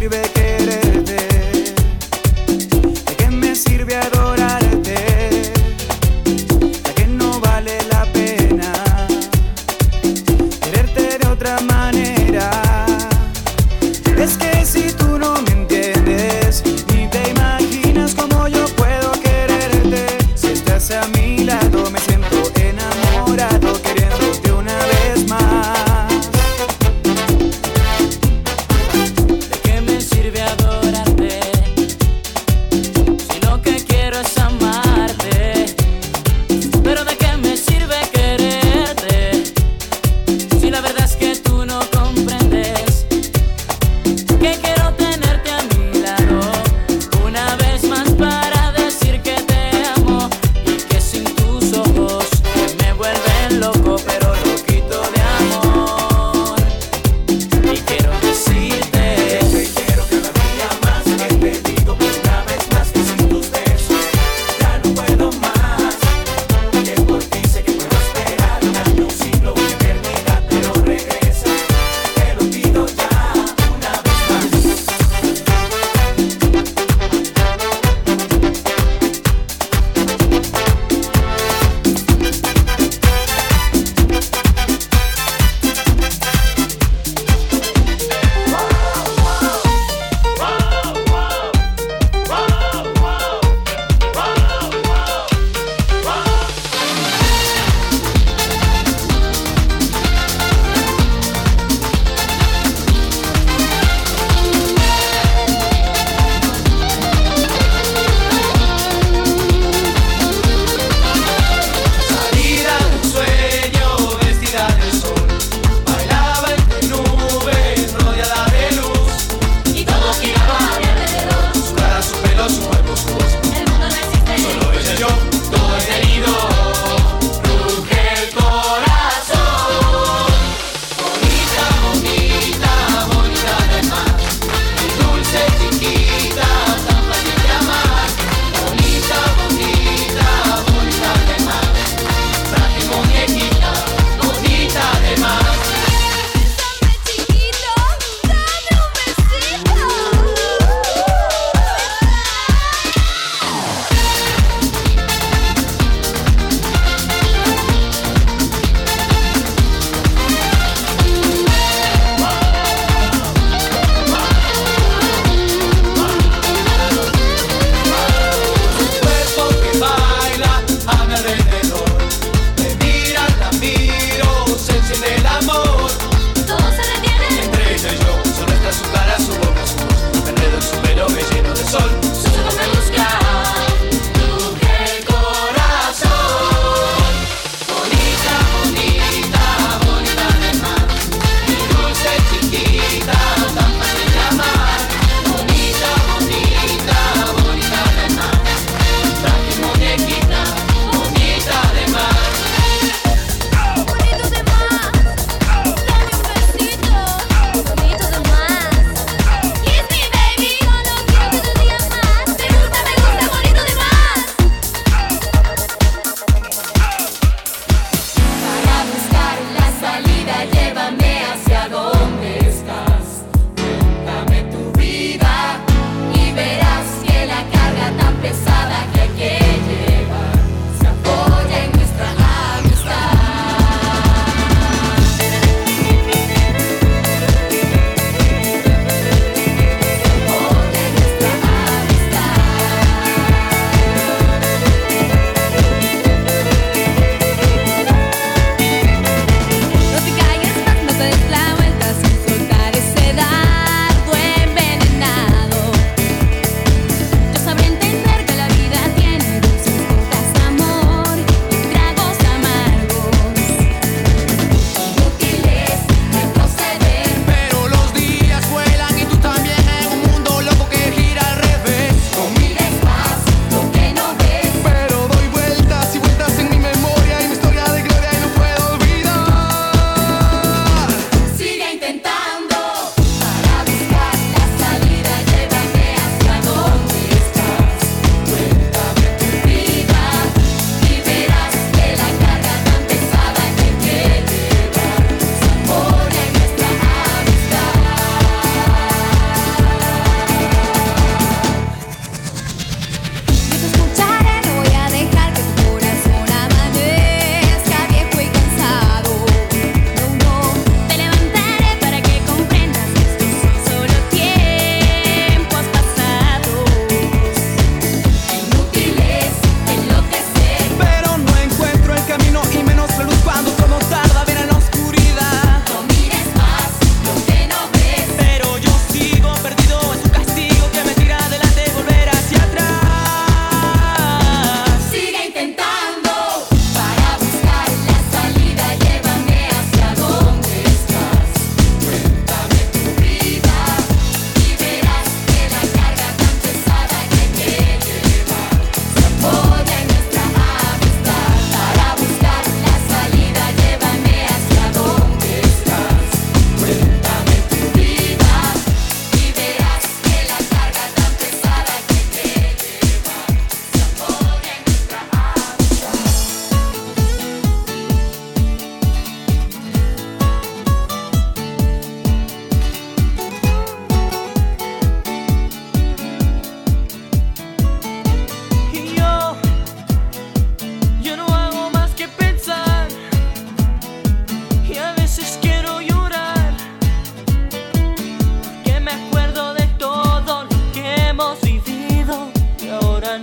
¿De qué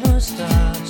understand.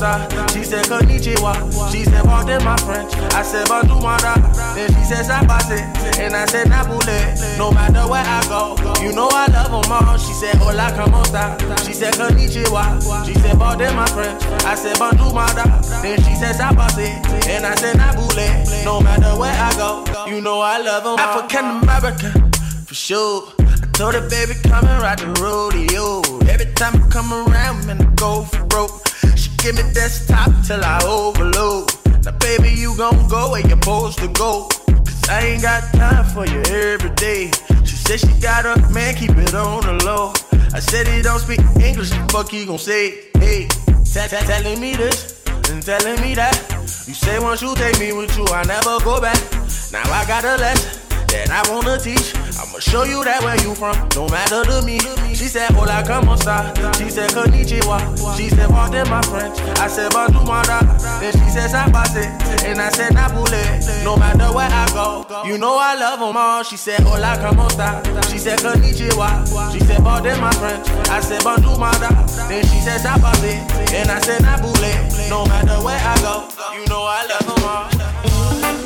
She said, Konnichiwa. She said, Pardon my French. I said, Bonjour. Then she said, Sapase. And I said, Napule. No matter where I go, you know I love them all. She said, Hola, como esta? She said, Konnichiwa. She said, Pardon my French. I said, Bonjour. Then she said, Sapase. And I said, Napule. No matter where I go, you know I love them all. African American, for sure. I told her, baby, come and ride the rodeo. Every time I come around, man, I go for broke. Give me desktop till I overload. Now, baby, you gon' go where you're supposed to go. Cause I ain't got time for you every day. She said she got a man, keep it on the low. I said he don't speak English, the fuck he gon' say? Hey, t- telling me this and telling me that. You say once you take me with you, I never go back. Now I got a lesson that I wanna teach. Show you that where you from, no matter to me. She said, Hola, como esta? She said, Konnichiwa. She said, Pardon my French. I said, Bonjour, mara. Then she said, Sapase. And I said, Napule. No matter where I go, you know I love them all. She said, Hola, como esta? She said, Konnichiwa. She said, Pardon my French. I said, Bonjour, mara. Then she said, Sapase. And I said, Napule. No matter where I go, you know I love them all.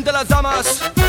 Especialmente las damas.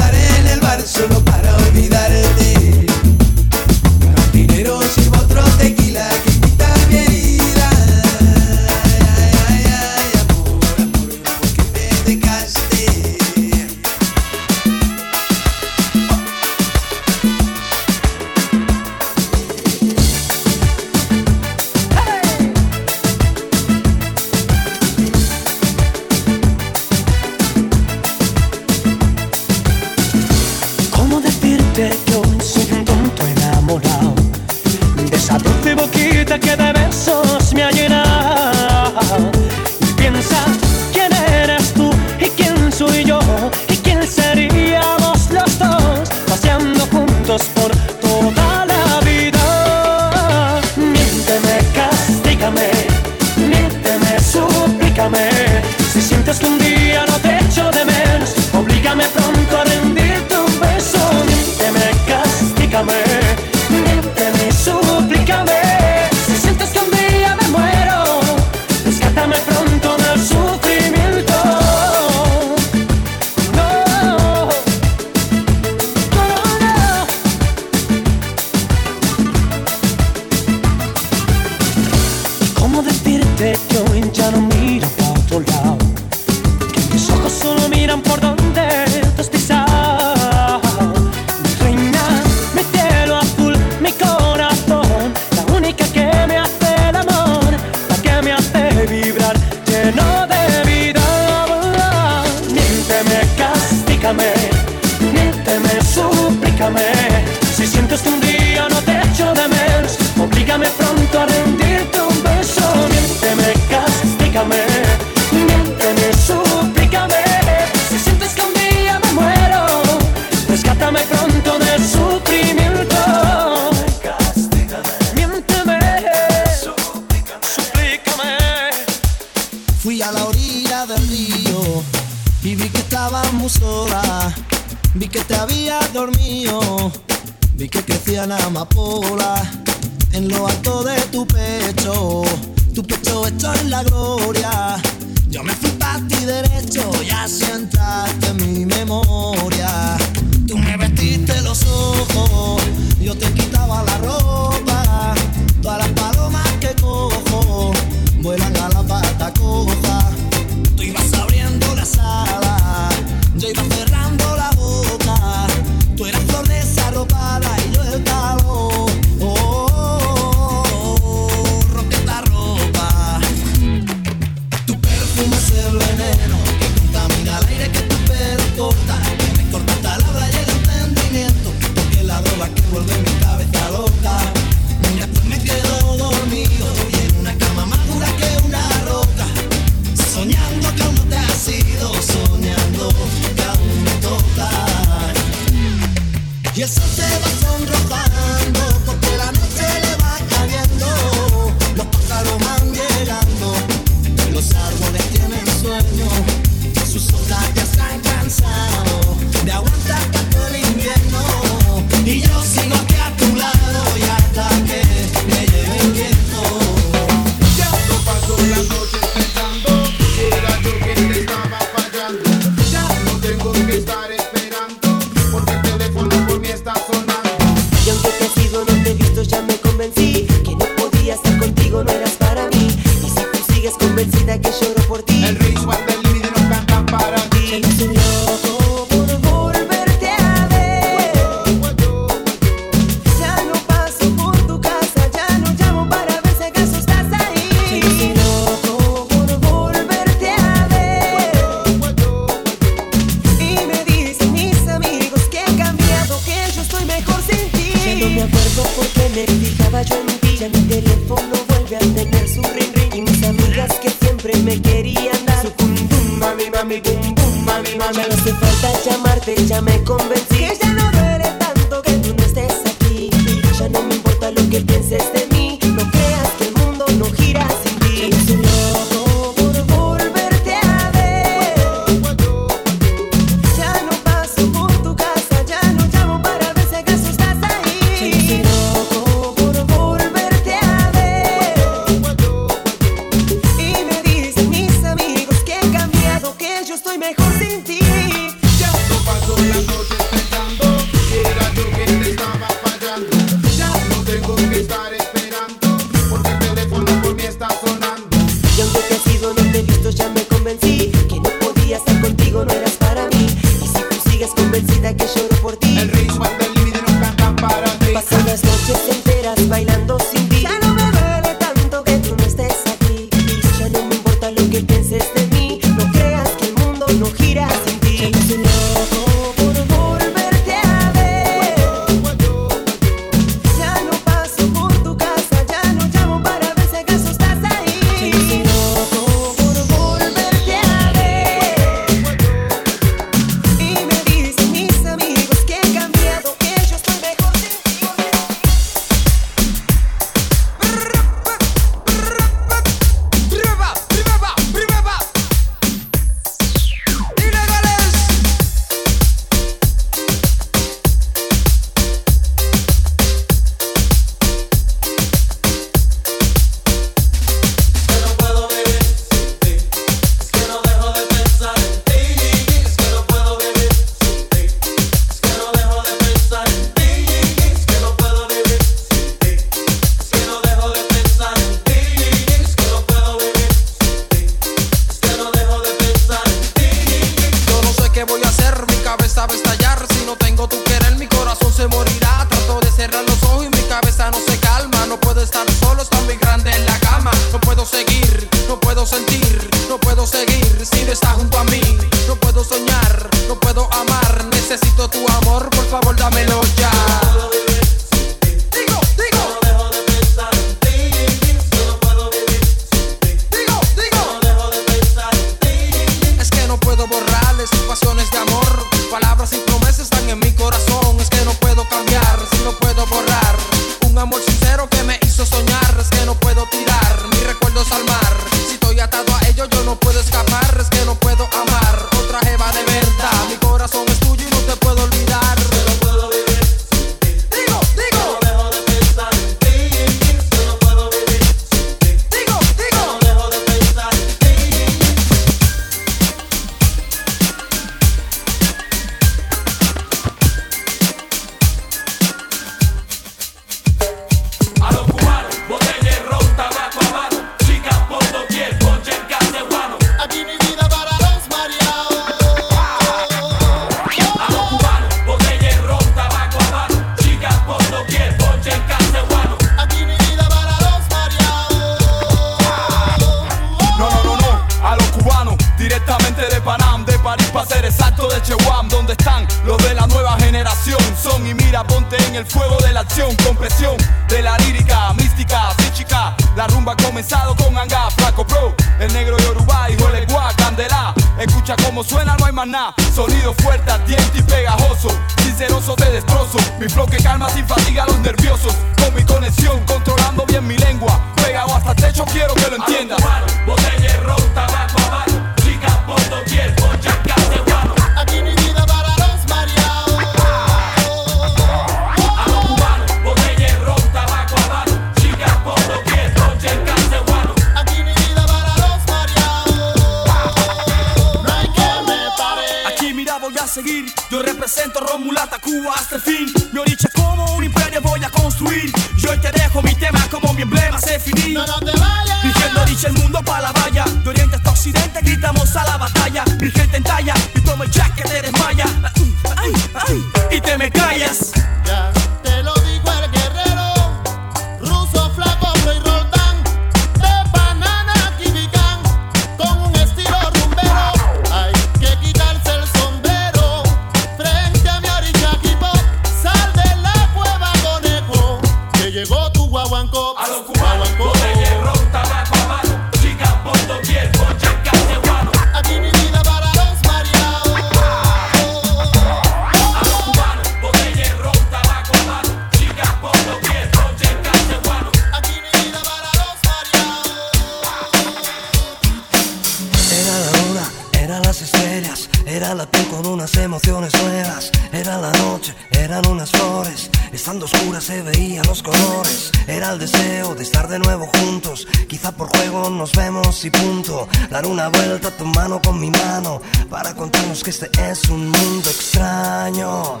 Dar una vuelta a tu mano con mi mano, para contarnos que este es un mundo extraño.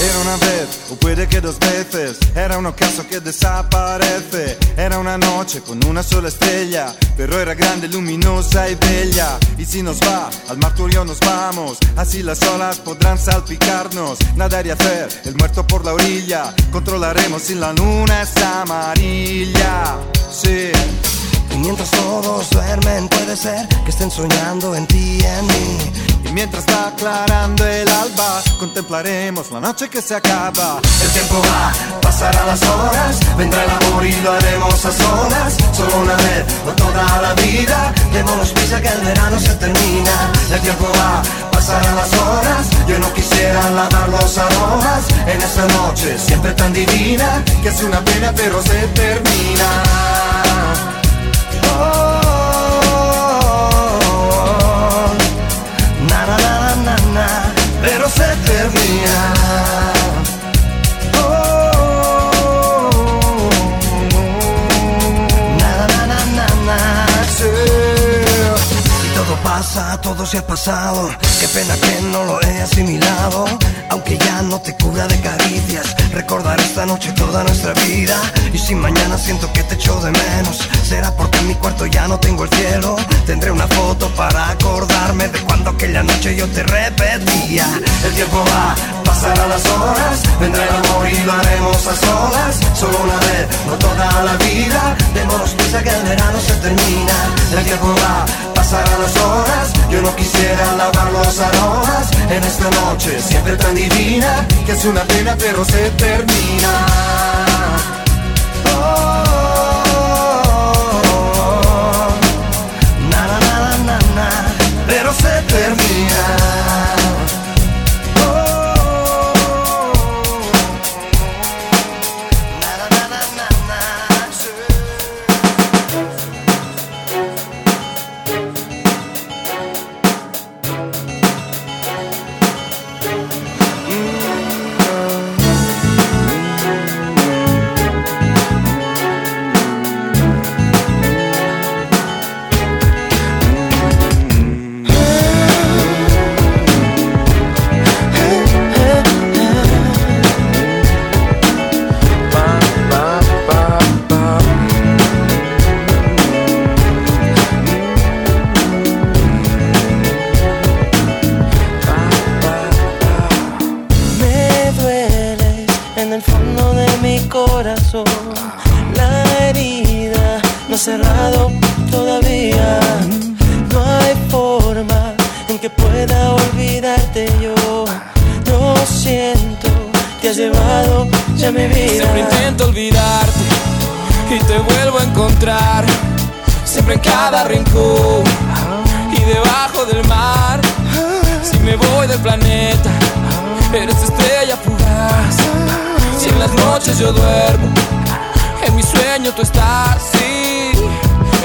Era una vez, o puede que dos veces, era un ocaso que desaparece. Era una noche con una sola estrella, pero era grande, luminosa y bella. Y si nos va, al mar tú y yo nos vamos, así las olas podrán salpicarnos. Nadar y hacer el muerto por la orilla, controlaremos si la luna es amarilla. Sí. Mientras todos duermen, puede ser que estén soñando en ti y en mí. Y mientras va aclarando el alba, contemplaremos la noche que se acaba. El tiempo va, pasarán las horas, vendrá el amor y lo haremos a solas. Solo una vez, no toda la vida. Démonos prisa que el verano se termina. El tiempo va, pasarán las horas. Yo no quisiera lavar los aromas en esta noche siempre tan divina Que es una pena, pero se termina. Oh, todo pasa, todo se ha pasado. Qué pena que no lo he asimilado. Aunque ya no te cubra de caricias, recordar esta noche toda nuestra vida. Y si mañana siento que te echo de menos, será porque en mi cuarto ya no tengo el cielo. Tendré una foto para acordarme de cuando aquella noche yo te repetía. El tiempo va, pasarán las horas, vendrá el amor y lo haremos a solas. Solo una vez, no toda la vida. Démonos prisa que el verano se termina. El tiempo va, pasarán las horas. Yo no quisiera lavar los aromas en esta noche siempre tan divina Que es una pena, pero se termina. Siempre intento olvidarte y te vuelvo a encontrar. Siempre en cada rincón y debajo del mar. Si me voy del planeta, eres estrella fugaz. Si en las noches yo duermo, en mi sueño tú estás. Sí,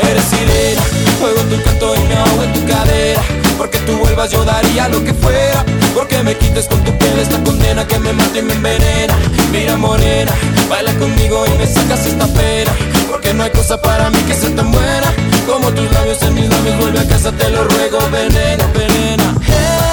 eres sirena, juego tu canto y me ahogo en tu cadera. Porque tú vuelvas yo daría lo que fuera. Porque me quites con tu piel esta condena que me mata y me envenena. Mira morena, baila conmigo y me sacas esta pena. Porque no hay cosa para mí que sea tan buena. Como tus labios en mis labios, vuelve a casa te lo ruego Venena, venena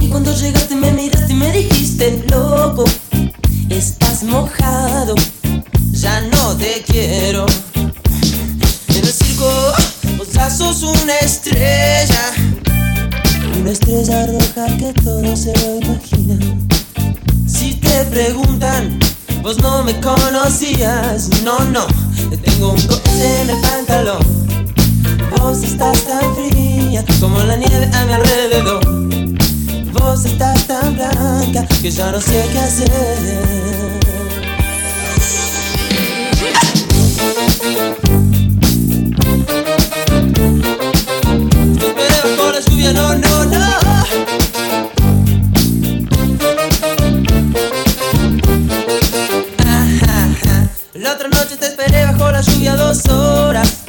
Y cuando llegaste me miraste y me dijiste, loco, estás mojado, ya no te quiero. En el circo vos sos una estrella, una estrella roja que todo se lo imagina. Si te preguntan, vos no me conocías, no, no, tengo un cohete en el pantalón. Vos estás tan como la nieve a mi alrededor. Vos estás tan blanca que ya no sé qué hacer. Te esperé bajo la lluvia, no, no, no. La otra noche te esperé bajo la lluvia dos horas,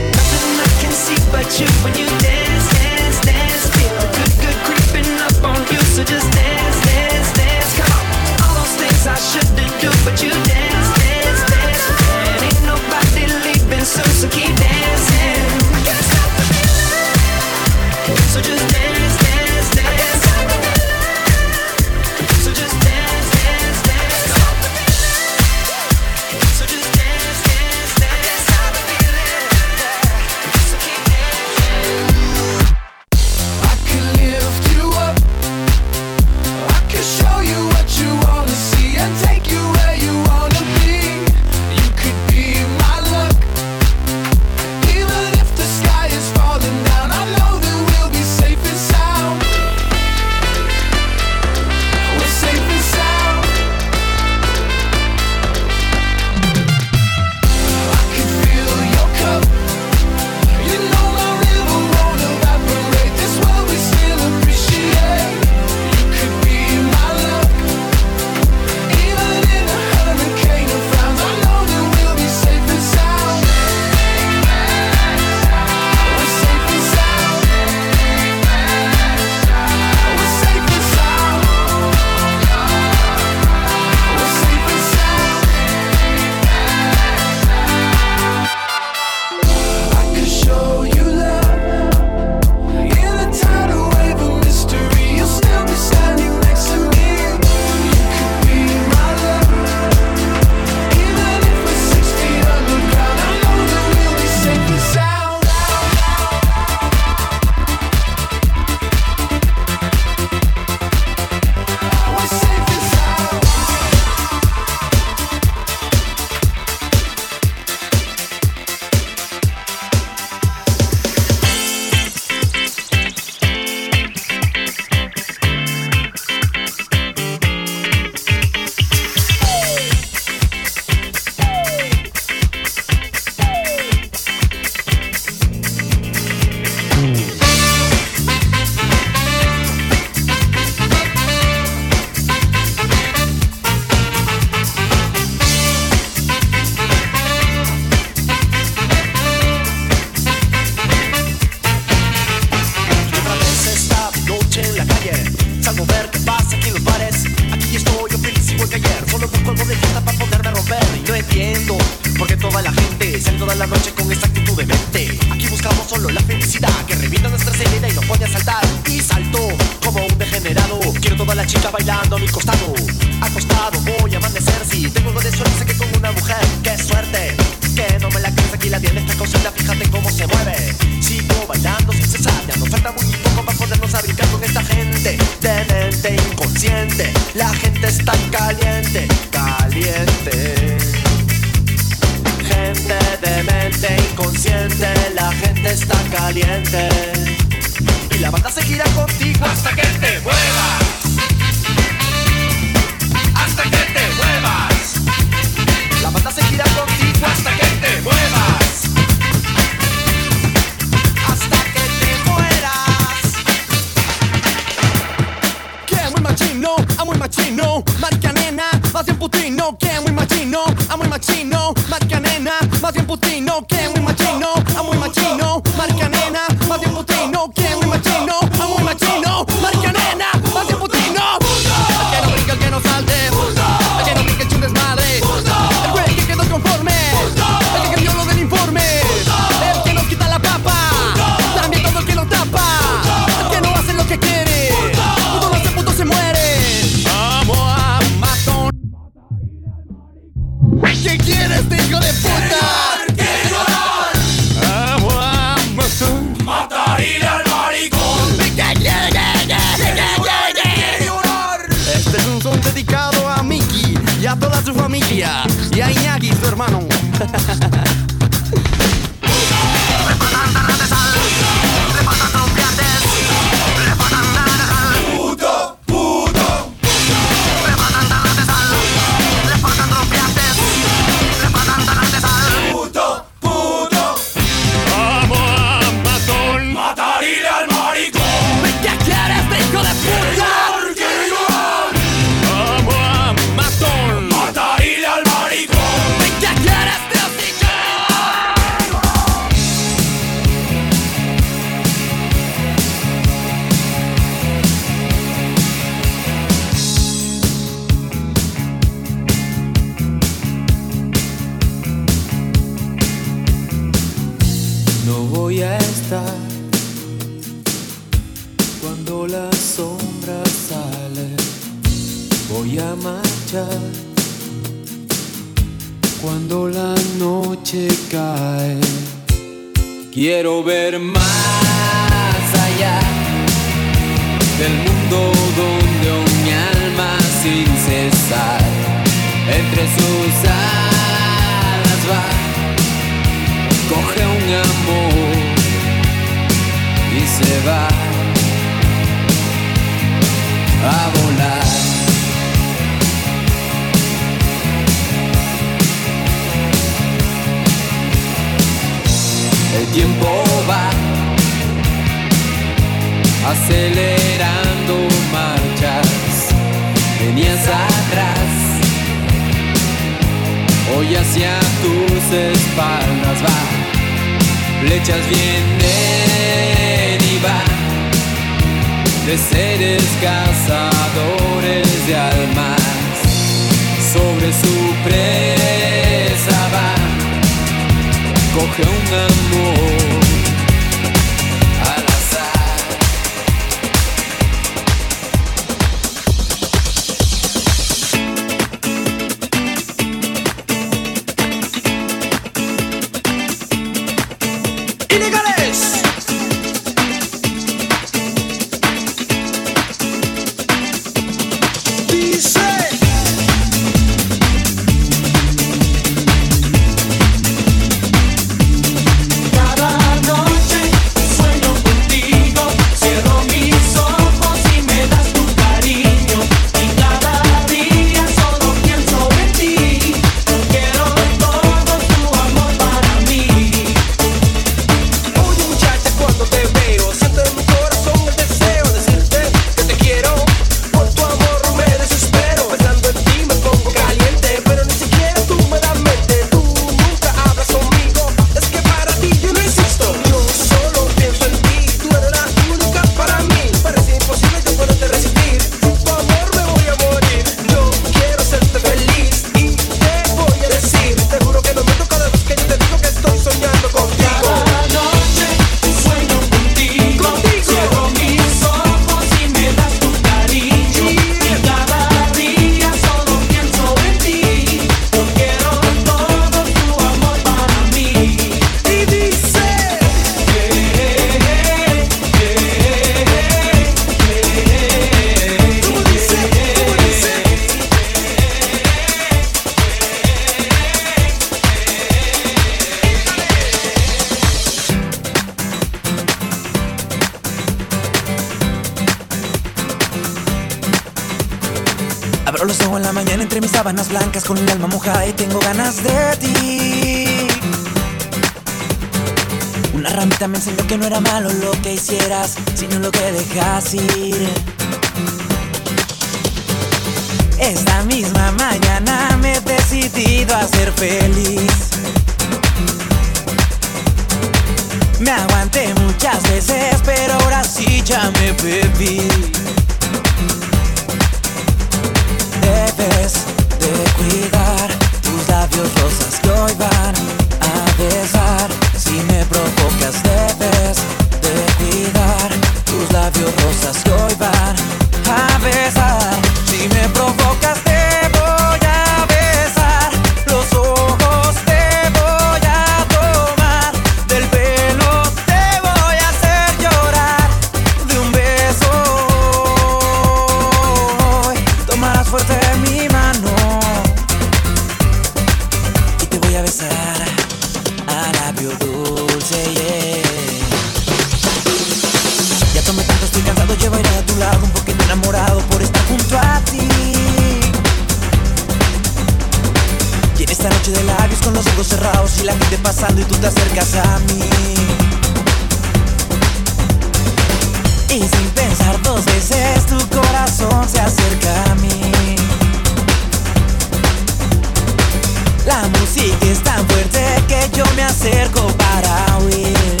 La música es tan fuerte que yo me acerco para huir.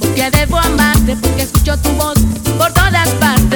porque debo amarte, porque escucho tu voz por todas partes.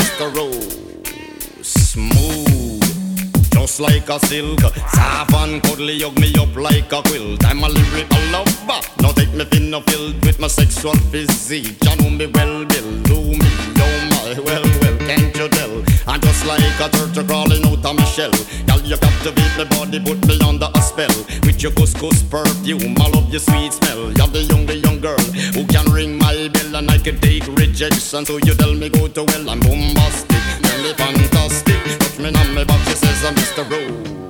Mr. Rose. Smooth. Just like a silk, soft and cuddly, hug me up like a quilt. I'm a lyrical lover. Now take me thin or filled with my sexual physique. You know me well, Bill. Do me, oh my, well, well, can't you tell? I'm just like a turtle crawling out of my shell. You captivate my body, put me under a spell. With your couscous perfume, I love your sweet smell. You're the young, the young girl who can ring my bell and I can take rejection. So you tell me go to well, I'm bombastic, me fantastic. Touch me on my back, she says I'm Mr. Romantic.